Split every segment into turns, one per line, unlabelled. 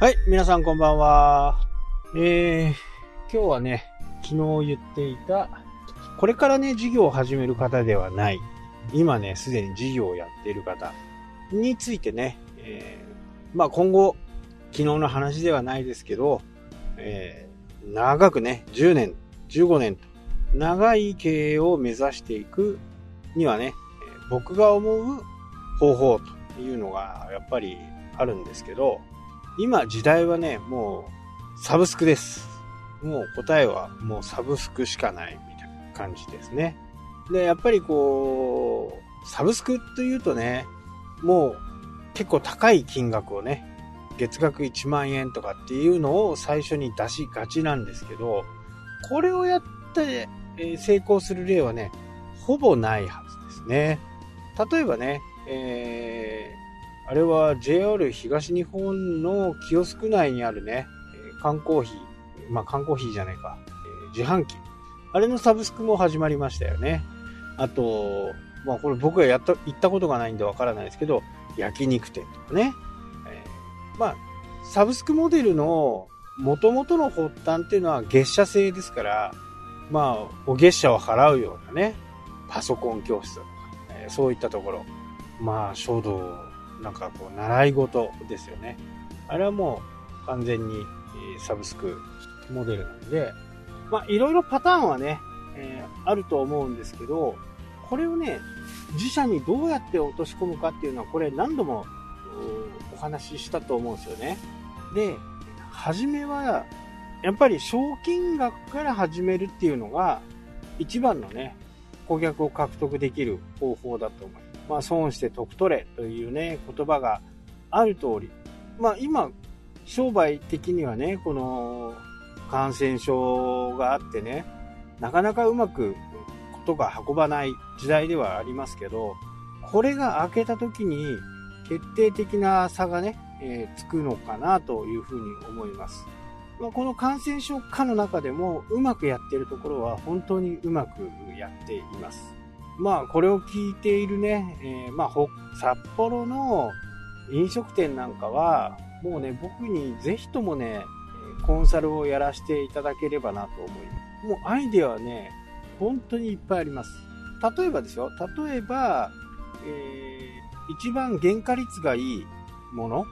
はい、皆さんこんばんは。えー、今日はね、昨日言っていた、これからね、事業を始める方ではない、今ね、すでに事業をやっている方についてね、えー、まあ今後、昨日の話ではないですけど、えー、長くね、10年、15年と、長い経営を目指していくにはね、僕が思う方法というのがやっぱりあるんですけど、今時代はね、もうサブスクです。もう答えはもうサブスクしかないみたいな感じですね。で、やっぱりこう、サブスクというとね、もう結構高い金額をね、月額1万円とかっていうのを最初に出しがちなんですけど、これをやって成功する例はね、ほぼないはずですね。例えばね、えー、あれは JR 東日本のキオスク内にあるね、缶コーヒー、まあ缶コーヒーじゃないか、自販機。あれのサブスクも始まりましたよね。あと、まあこれ僕がやった、行ったことがないんでわからないですけど、焼肉店とかね。えー、まあ、サブスクモデルの元々の発端っていうのは月謝制ですから、まあ、お月謝を払うようなね、パソコン教室とか、えー、そういったところ。まあ、書道、なんかこう、習い事ですよね。あれはもう完全にサブスクモデルなんで、まあ、いろいろパターンはね、えー、あると思うんですけど、これをね、自社にどうやって落とし込むかっていうのは、これ何度もお話ししたと思うんですよね。で、初めは、やっぱり賞金額から始めるっていうのが、一番のね、顧客を獲得できる方法だと思います。まあ、損して得取れというね、言葉がある通り。まあ、今、商売的にはね、この感染症があってね、なかなかうまくことが運ばない時代ではありますけど、これが明けた時に決定的な差がね、えー、つくのかなというふうに思います。まあ、この感染症科の中でもうまくやってるところは本当にうまくやっています。まあこれを聞いているね、えー、まあ札幌の飲食店なんかはもうね僕にぜひともねコンサルをやらせていただければなと思います。もうアイデアはね本当にいっぱいあります。例えばですよ、例えば、えー、一番原価率がいいもの、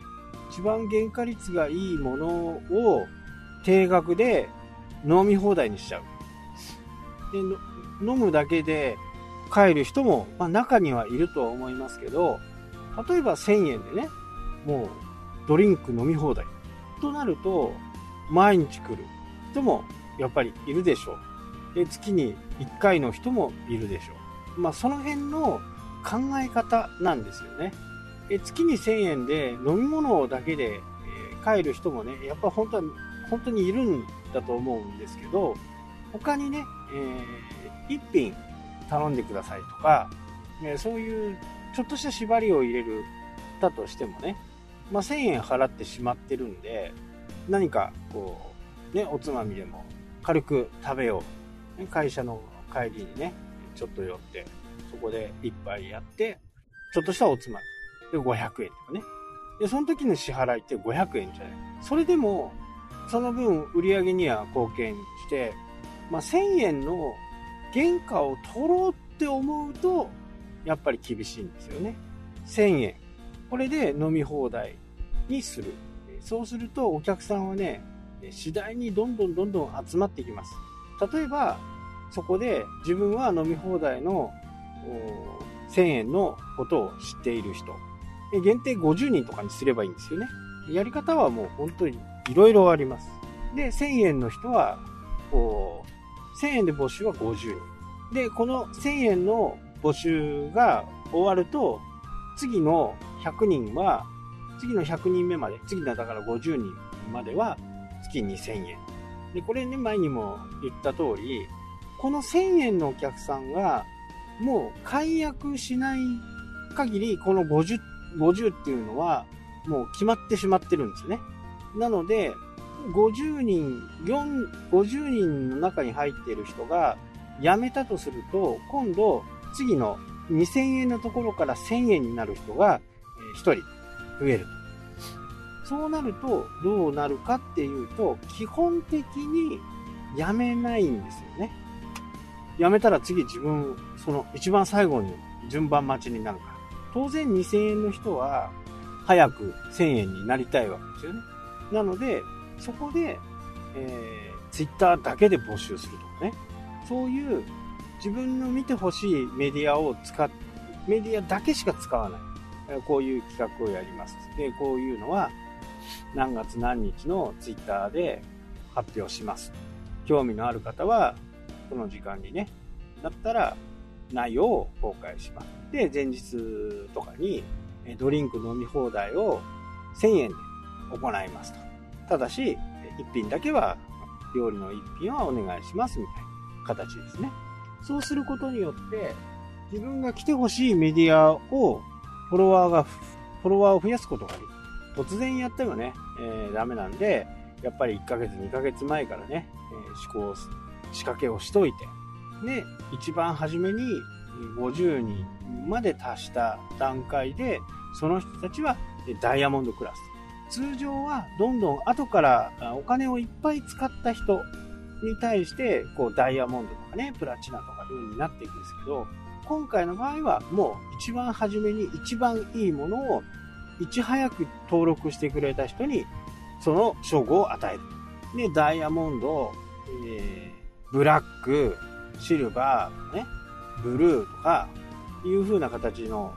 一番原価率がいいものを定額で飲み放題にしちゃう。で飲むだけで帰る人も、まあ、中にはいるとは思いますけど、例えば1000円でね、もうドリンク飲み放題となると、毎日来る人もやっぱりいるでしょう。で月に1回の人もいるでしょう。まあ、その辺の考え方なんですよね。で月に1000円で飲み物だけで、え帰る人もね、やっぱ本当は、本当にいるんだと思うんですけど、他にね、えー、1品頼んでくださいとか、えそういうちょっとした縛りを入れるだとしてもね、まあ、1000円払ってしまってるんで、何かこう、ね、おつまみでも軽く食べよう。会社の帰りにね、ちょっと寄って、そこで一杯やって、ちょっとしたおつまみ。で、500円とかね。で、その時の支払いって500円じゃない。それでも、その分売り上げには貢献して、まあ、1000円の原価を取ろうって思うと、やっぱり厳しいんですよね。1000円。これで飲み放題にする。そうするとお客さんはね、次第にどんどんどんどん集まっていきます。例えば、そこで自分は飲み放題の1000円のことを知っている人。限定50人とかにすればいいんですよね。やり方はもう本当に色々あります。で、1000円の人は、こう、1000円で募集は50人。で、この1000円の募集が終わると、次の100人は、次の100人目まで、次のだから50人までは月2000円。で、これね、前にも言った通り、この1000円のお客さんが、もう解約しない限り、この50、50っていうのは、もう決まってしまってるんですね。なので、50人、4、50人の中に入っている人が辞めたとすると、今度、次の2000円のところから1000円になる人が1人増える。そうなると、どうなるかっていうと、基本的に辞めないんですよね。辞めたら次自分、その一番最後に順番待ちになるから。当然2000円の人は、早く1000円になりたいわけですよね。なので、そこで、えー、ツイッターだけで募集するとかね。そういう自分の見てほしいメディアを使っ、メディアだけしか使わない。こういう企画をやります。で、こういうのは何月何日のツイッターで発表します。興味のある方は、この時間にね、だったら内容を公開します。で、前日とかにドリンク飲み放題を1000円で行いますと。ただし、一品だけは、料理の一品はお願いしますみたいな形ですね。そうすることによって、自分が来てほしいメディアを、フォロワーが、フォロワーを増やすことができる。突然やってもね、えー、ダメなんで、やっぱり1ヶ月、2ヶ月前からね、えー、試行、仕掛けをしといて、で、一番初めに50人まで達した段階で、その人たちはダイヤモンドクラス。通常はどんどん後からお金をいっぱい使った人に対して、こうダイヤモンドとかね、プラチナとかいう風になっていくんですけど、今回の場合はもう一番初めに一番いいものをいち早く登録してくれた人にその称号を与える。で、ダイヤモンド、えー、ブラック、シルバー、ね、ブルーとかいう風な形の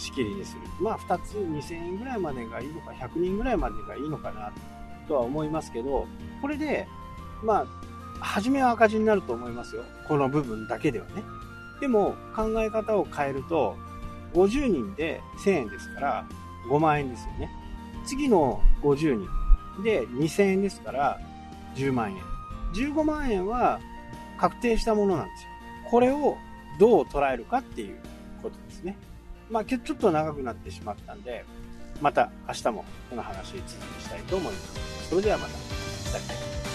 仕切りにする。まあ2つ2000円ぐらいまでがいいのか、100人ぐらいまでがいいのかなとは思いますけど、これで、まあ、初めは赤字になると思いますよ。この部分だけではね。でも考え方を変えると、50人で1000円ですから5万円ですよね。次の50人で2000円ですから10万円。15万円は確定したものなんですよ。これをどう捉えるかっていう。まあ、ちょっと長くなってしまったんで、また明日もこの話続きしたいと思います。それではまた。